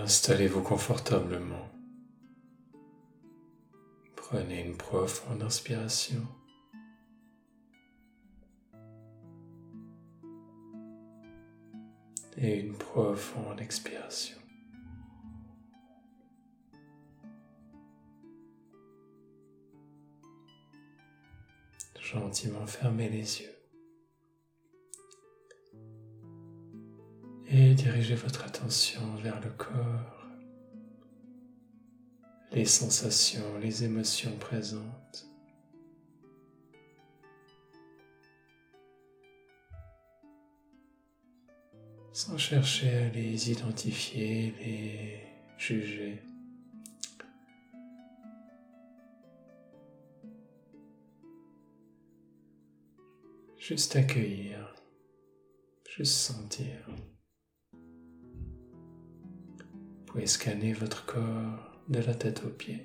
installez-vous confortablement. Prenez une profonde inspiration. Et une profonde expiration. Gentiment fermez les yeux. Et dirigez votre attention vers le corps, les sensations, les émotions présentes. Sans chercher à les identifier, les juger. Juste accueillir, juste sentir. Vous pouvez scanner votre corps de la tête aux pieds.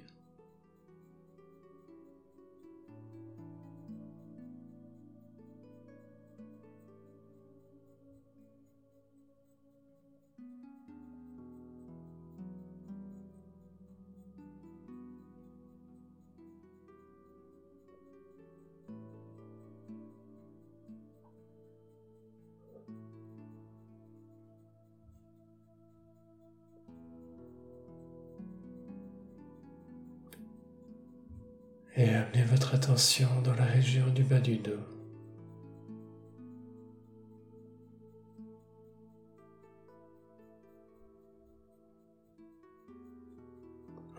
Et amenez votre attention dans la région du bas du dos.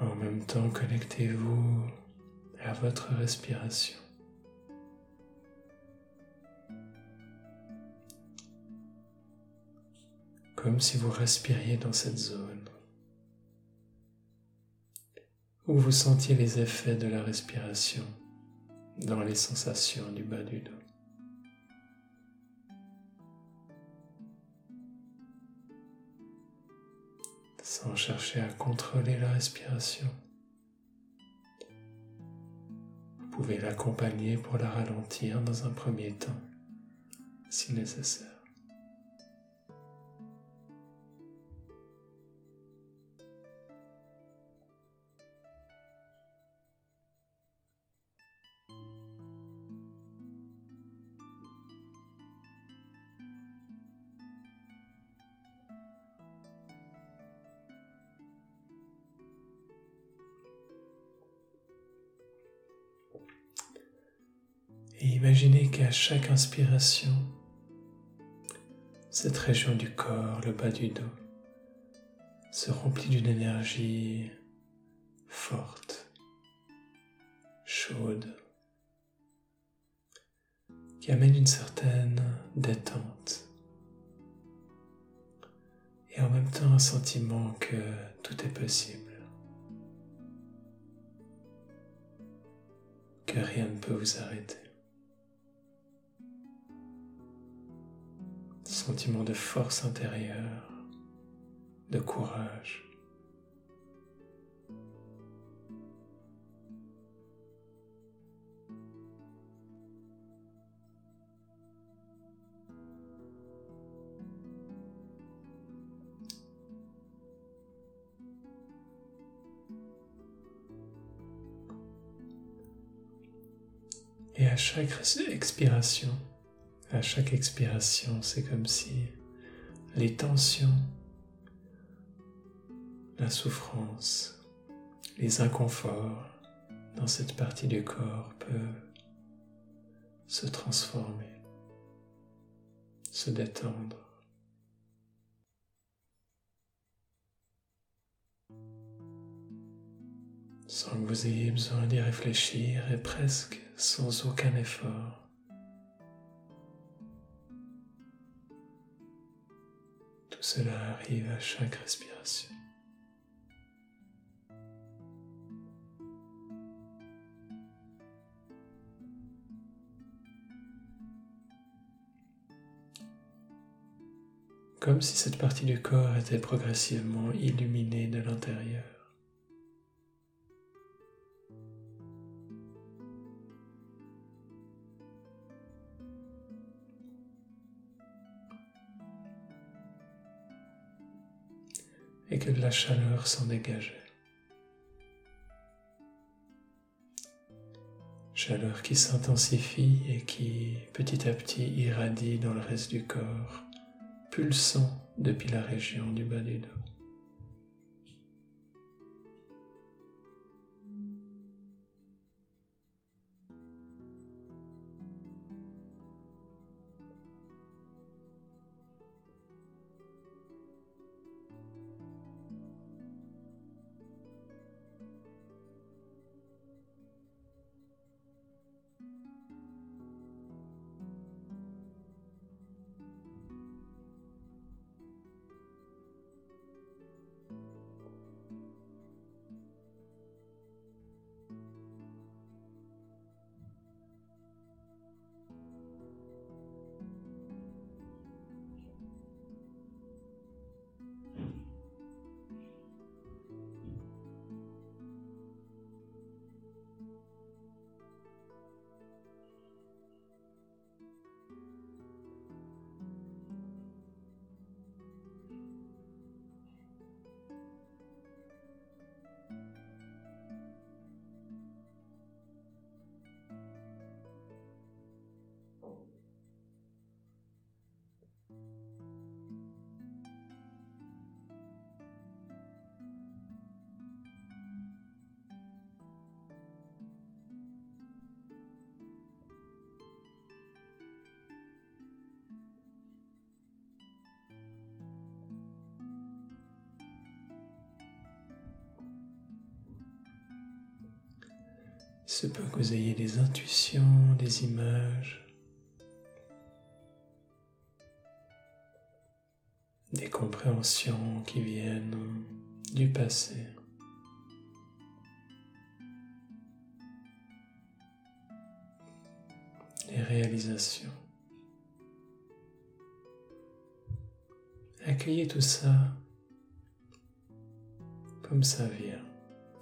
En même temps, connectez-vous à votre respiration. Comme si vous respiriez dans cette zone vous sentiez les effets de la respiration dans les sensations du bas du dos. Sans chercher à contrôler la respiration, vous pouvez l'accompagner pour la ralentir dans un premier temps, si nécessaire. Qu'à chaque inspiration, cette région du corps, le bas du dos, se remplit d'une énergie forte, chaude, qui amène une certaine détente et en même temps un sentiment que tout est possible, que rien ne peut vous arrêter. De force intérieure, de courage. Et à chaque expiration, à chaque expiration, c'est comme si les tensions, la souffrance, les inconforts dans cette partie du corps peuvent se transformer, se détendre. sans que vous ayez besoin d'y réfléchir et presque sans aucun effort. Cela arrive à chaque respiration. Comme si cette partie du corps était progressivement illuminée de l'intérieur. Et que de la chaleur s'en dégageait. Chaleur qui s'intensifie et qui petit à petit irradie dans le reste du corps, pulsant depuis la région du bas du dos. Se peut que vous ayez des intuitions, des images, des compréhensions qui viennent du passé. Des réalisations. Accueillez tout ça comme ça vient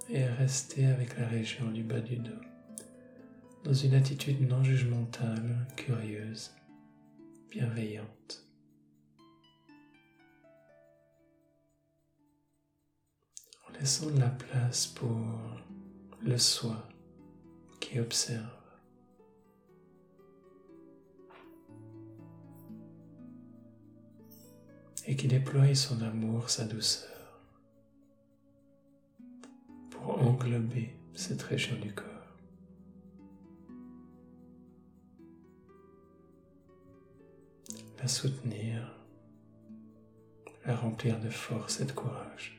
et restez avec la région du bas du dos, dans une attitude non jugementale, curieuse, bienveillante. En laissant de la place pour le soi qui observe. et qui déploie son amour, sa douceur. Englober cette région du corps. La soutenir, la remplir de force et de courage.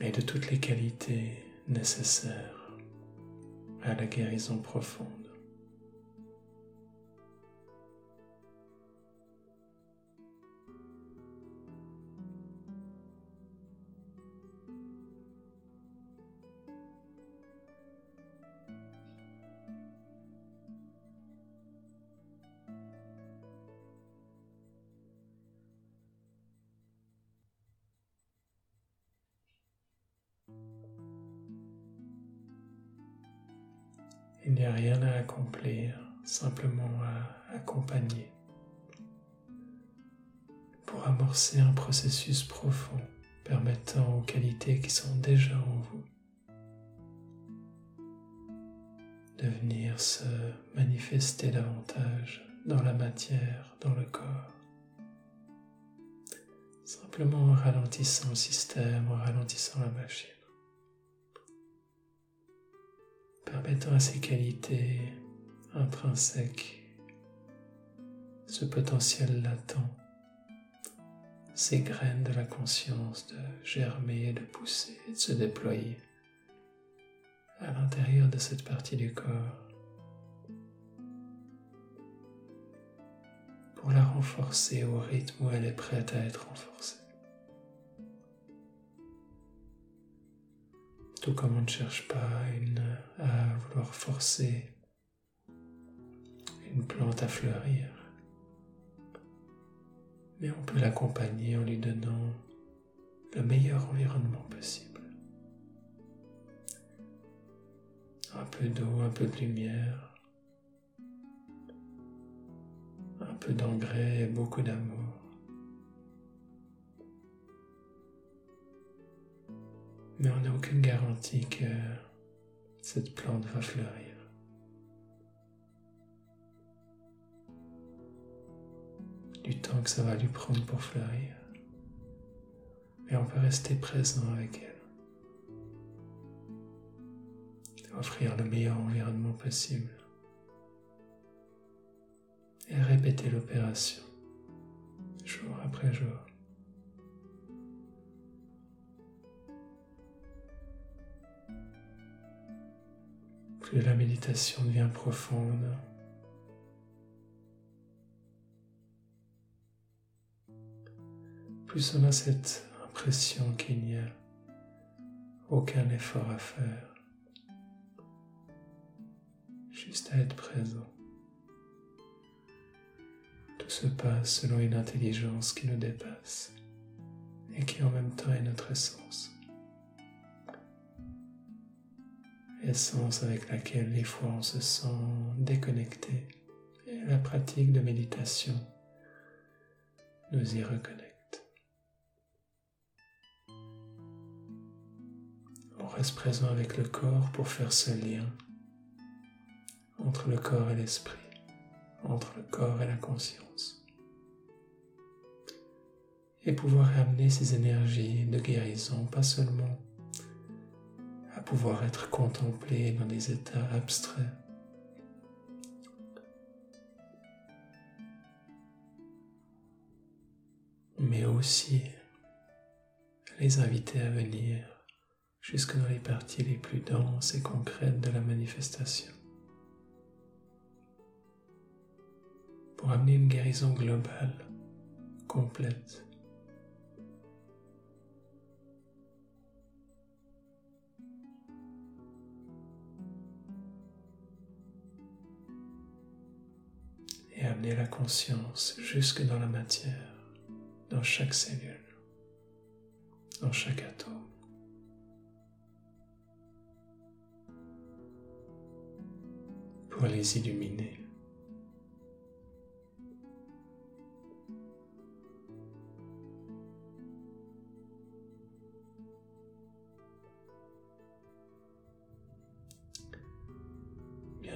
et de toutes les qualités nécessaires à la guérison profonde. Simplement à accompagner pour amorcer un processus profond permettant aux qualités qui sont déjà en vous de venir se manifester davantage dans la matière, dans le corps. Simplement en ralentissant le système, en ralentissant la machine. permettant à ces qualités intrinsèques, ce potentiel latent, ces graines de la conscience de germer, de pousser, de se déployer à l'intérieur de cette partie du corps pour la renforcer au rythme où elle est prête à être renforcée. Tout comme on ne cherche pas à vouloir forcer à fleurir. Mais on peut l'accompagner en lui donnant le meilleur environnement possible. Un peu d'eau, un peu de lumière, un peu d'engrais et beaucoup d'amour. Mais on n'a aucune garantie que cette plante va fleurir. Du temps que ça va lui prendre pour fleurir. Mais on peut rester présent avec elle. offrir le meilleur environnement possible et répéter l'opération jour après jour. Plus la méditation devient profonde, plus on a cette impression qu'il n'y a aucun effort à faire juste à être présent. Tout se passe selon une intelligence qui nous dépasse et qui en même temps est notre essence. Essence avec laquelle les fois on se sent déconnecté et la pratique de méditation nous y reconnecte. Reste présent avec le corps pour faire ce lien entre le corps et l'esprit, entre le corps et la conscience. Et pouvoir amener ces énergies de guérison, pas seulement à pouvoir être contemplées dans des états abstraits, mais aussi les inviter à venir jusque dans les parties les plus denses et concrètes de la manifestation. pour amener une guérison globale, complète. Et amener la conscience jusque dans la matière, dans chaque cellule, dans chaque atome. Les illuminer.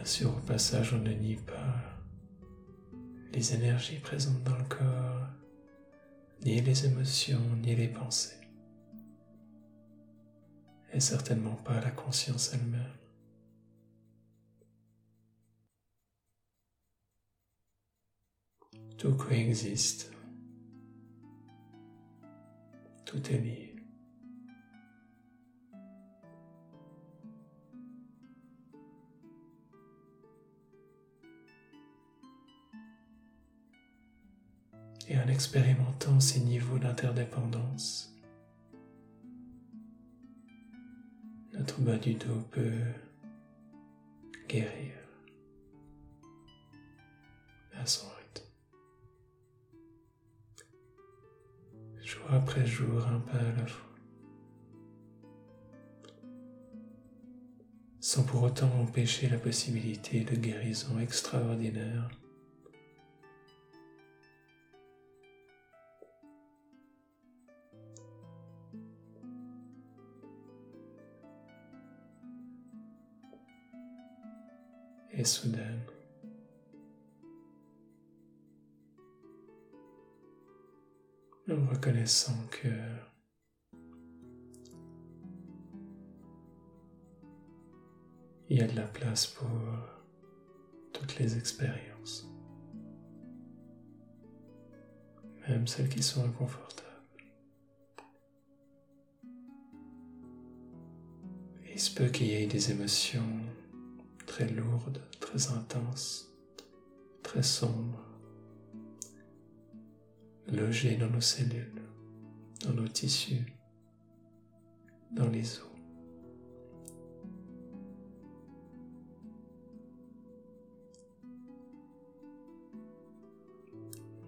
sûr, au passage, on ne nie pas les énergies présentes dans le corps, ni les émotions, ni les pensées, et certainement pas la conscience elle-même. Tout coexiste, tout est lié. et en expérimentant ces niveaux d'interdépendance, notre bas du dos peut guérir à son Jour après jour, un pas à la fois. Sans pour autant empêcher la possibilité de guérison extraordinaire et soudaine. Reconnaissant que il y a de la place pour toutes les expériences, même celles qui sont inconfortables. Il se peut qu'il y ait des émotions très lourde, très intense, très sombre, logée dans nos cellules, dans nos tissus, dans les os.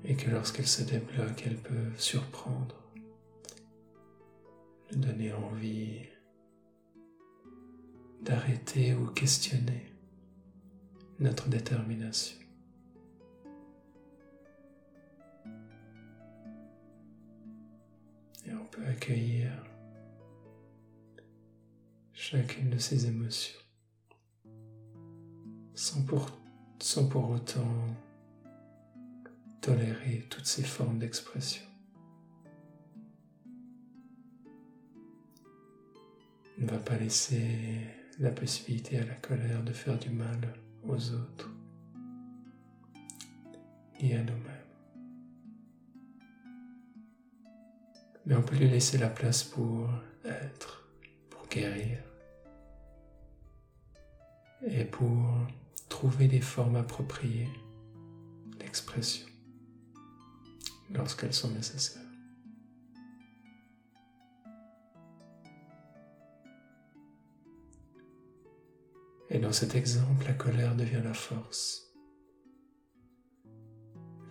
Et que lorsqu'elles se débloquent, elles peuvent surprendre, nous donner envie d'arrêter ou questionner notre détermination. Et on peut accueillir chacune de ces émotions sans pour, sans pour autant tolérer toutes ces formes d'expression. Ne va pas laisser la possibilité à la colère de faire du mal aux autres et à nous-mêmes. Mais on peut lui laisser la place pour être, pour guérir et pour trouver des formes appropriées d'expression lorsqu'elles sont nécessaires. Et dans cet exemple, la colère devient la force.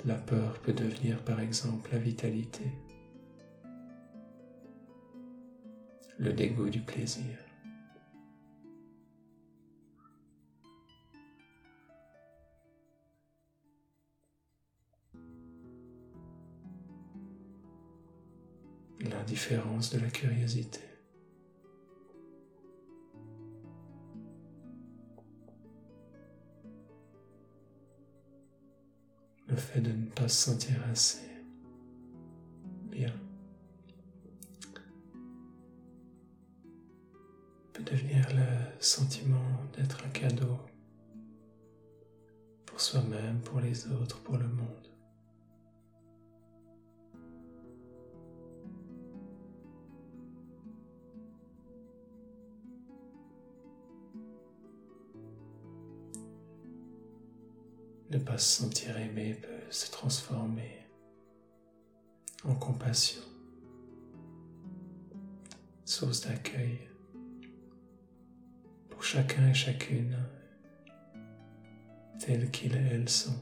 La peur peut devenir par exemple la vitalité, le dégoût du plaisir. l'indifférence de la curiosité. Le fait de ne pas se sentir assez sentiment d'être un cadeau pour soi-même, pour les autres, pour le monde. Ne pas se sentir aimé peut se transformer en compassion, source d'accueil chacun et chacune tel qu'ils elles sont.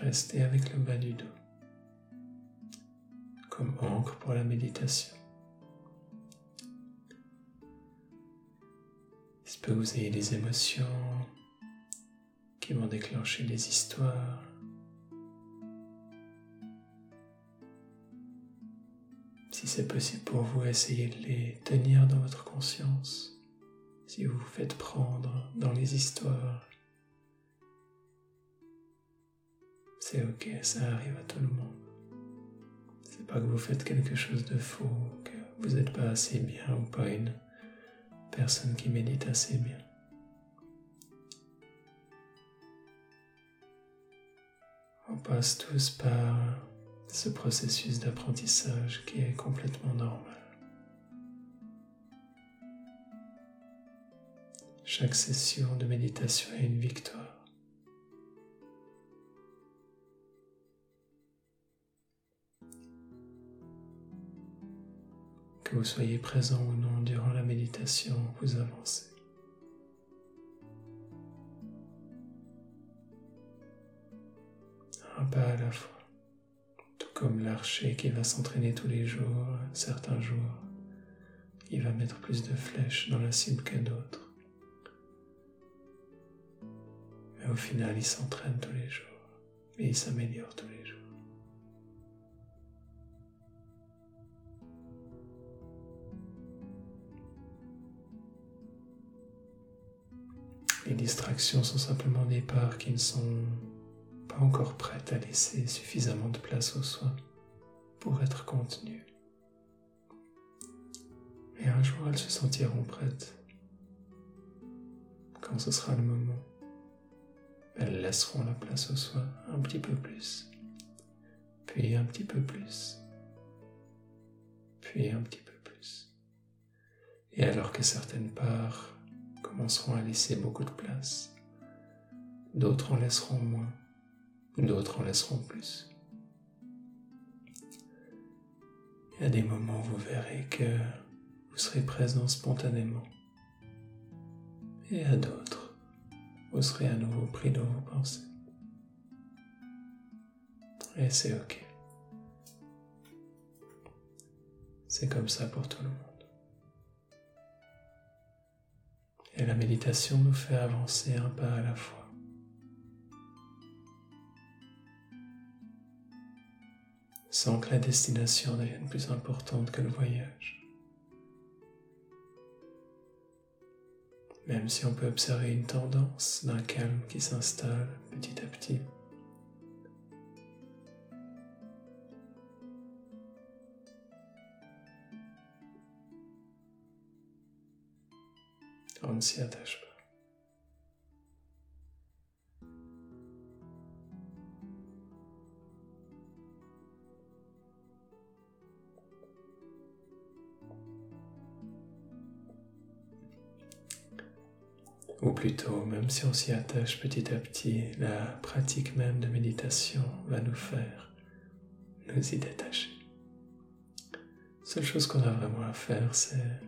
Restez avec le bas du dos comme encre pour la méditation. Il que vous ayez des émotions qui vont déclencher des histoires. Si c'est possible pour vous, essayez de les tenir dans votre conscience. Si vous vous faites prendre dans les histoires, c'est ok, ça arrive à tout le monde pas que vous faites quelque chose de faux, que vous n'êtes pas assez bien ou pas une personne qui médite assez bien. On passe tous par ce processus d'apprentissage qui est complètement normal. Chaque session de méditation est une victoire. Que vous soyez présent ou non durant la méditation, vous avancez. Un pas à la fois, tout comme l'archer qui va s'entraîner tous les jours, certains jours, il va mettre plus de flèches dans la cible que d'autres. Mais au final, il s'entraîne tous les jours et il s'améliore tous les jours. Les distractions sont simplement des parts qui ne sont encore prêtes à laisser suffisamment de place au soi pour être contenues. Et un jour, elles se sentiront prêtes. Quand ce sera le moment, elles laisseront la place au soi un petit peu plus, puis un petit peu plus, puis un petit peu plus. Et alors que certaines parts commenceront à laisser beaucoup de place. D'autres en laisseront moins. D'autres en laisseront plus. Il y des moments où vous verrez que vous serez présent spontanément. Et à d'autres, vous serez à nouveau pris dans vos pensées. Et c'est ok. C'est comme ça pour tout le monde. Et la méditation nous fait avancer un pas à la fois. Sans que la destination devienne plus importante que le voyage. Même si on peut observer une tendance d'un calme qui s'installe petit à petit. On ne s'y attache pas. Même si on s'y attache petit à petit, la pratique même de méditation va nous faire nous y détacher. Seule chose qu'on a vraiment à faire, c'est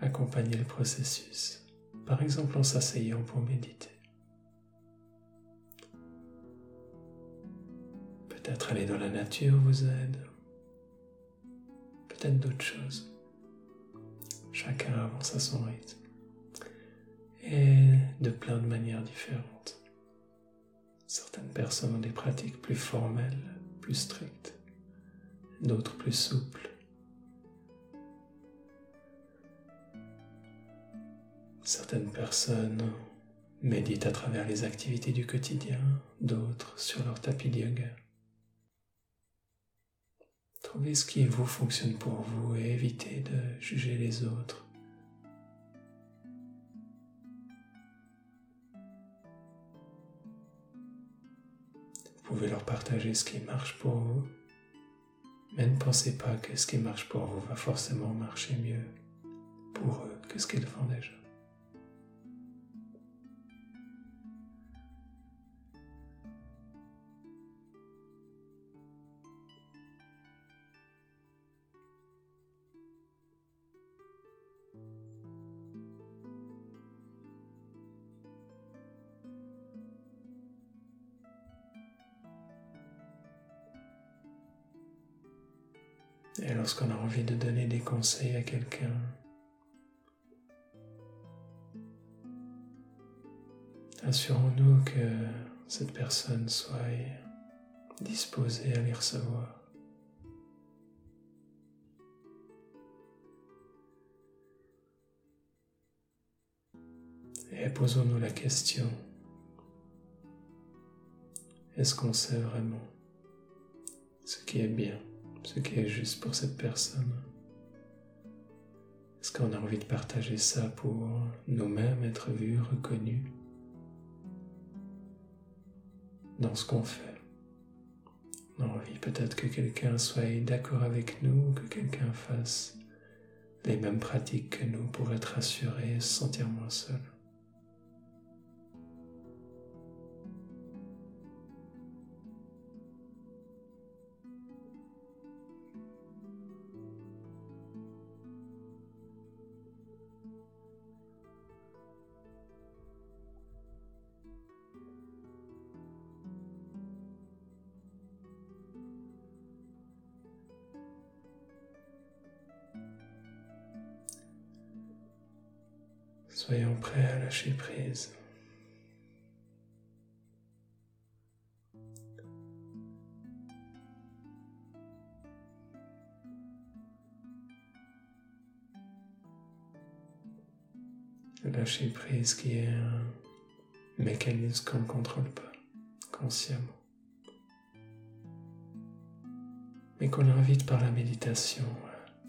accompagner le processus, par exemple en s'asseyant pour méditer. Peut-être aller dans la nature vous aide, peut-être d'autres choses. Chacun avance à son rythme et de plein de manières différentes. Certaines personnes ont des pratiques plus formelles, plus strictes, d'autres plus souples. Certaines personnes méditent à travers les activités du quotidien, d'autres sur leur tapis de yoga. Trouvez ce qui vous fonctionne pour vous et évitez de juger les autres. Vous pouvez leur partager ce qui marche pour vous, mais ne pensez pas que ce qui marche pour vous va forcément marcher mieux pour eux que ce qu'ils font déjà. Envie de donner des conseils à quelqu'un, assurons-nous que cette personne soit disposée à les recevoir. Et posons-nous la question, est-ce qu'on sait vraiment ce qui est bien? Ce qui est juste pour cette personne. Est-ce qu'on a envie de partager ça pour nous-mêmes être vus, reconnus dans ce qu'on fait? On a envie peut-être que quelqu'un soit d'accord avec nous, que quelqu'un fasse les mêmes pratiques que nous pour être rassuré et se sentir moins seul. Soyons prêts à lâcher prise. Lâcher prise qui est un mécanisme qu'on ne contrôle pas consciemment, mais qu'on invite par la méditation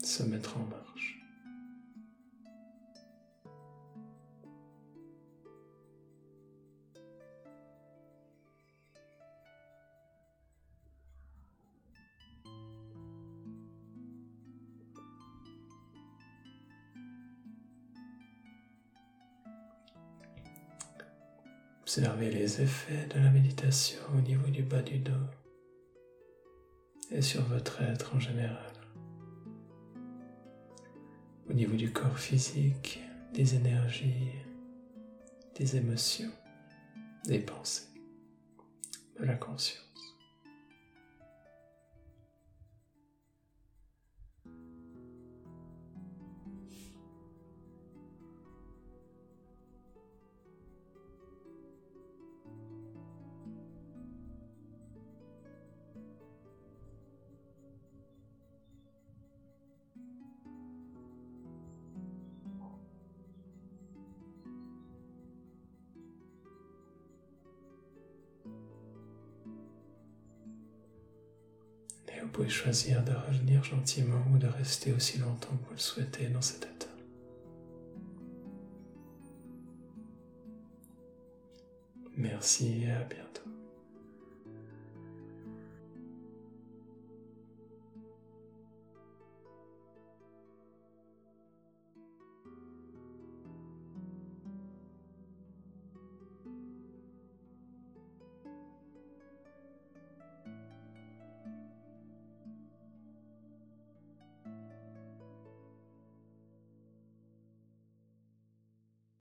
à se mettre en marche. Observez les effets de la méditation au niveau du bas du dos et sur votre être en général. Au niveau du corps physique, des énergies, des émotions, des pensées, de la conscience. Vous pouvez choisir de revenir gentiment ou de rester aussi longtemps que vous le souhaitez dans cet état. Merci et à bientôt.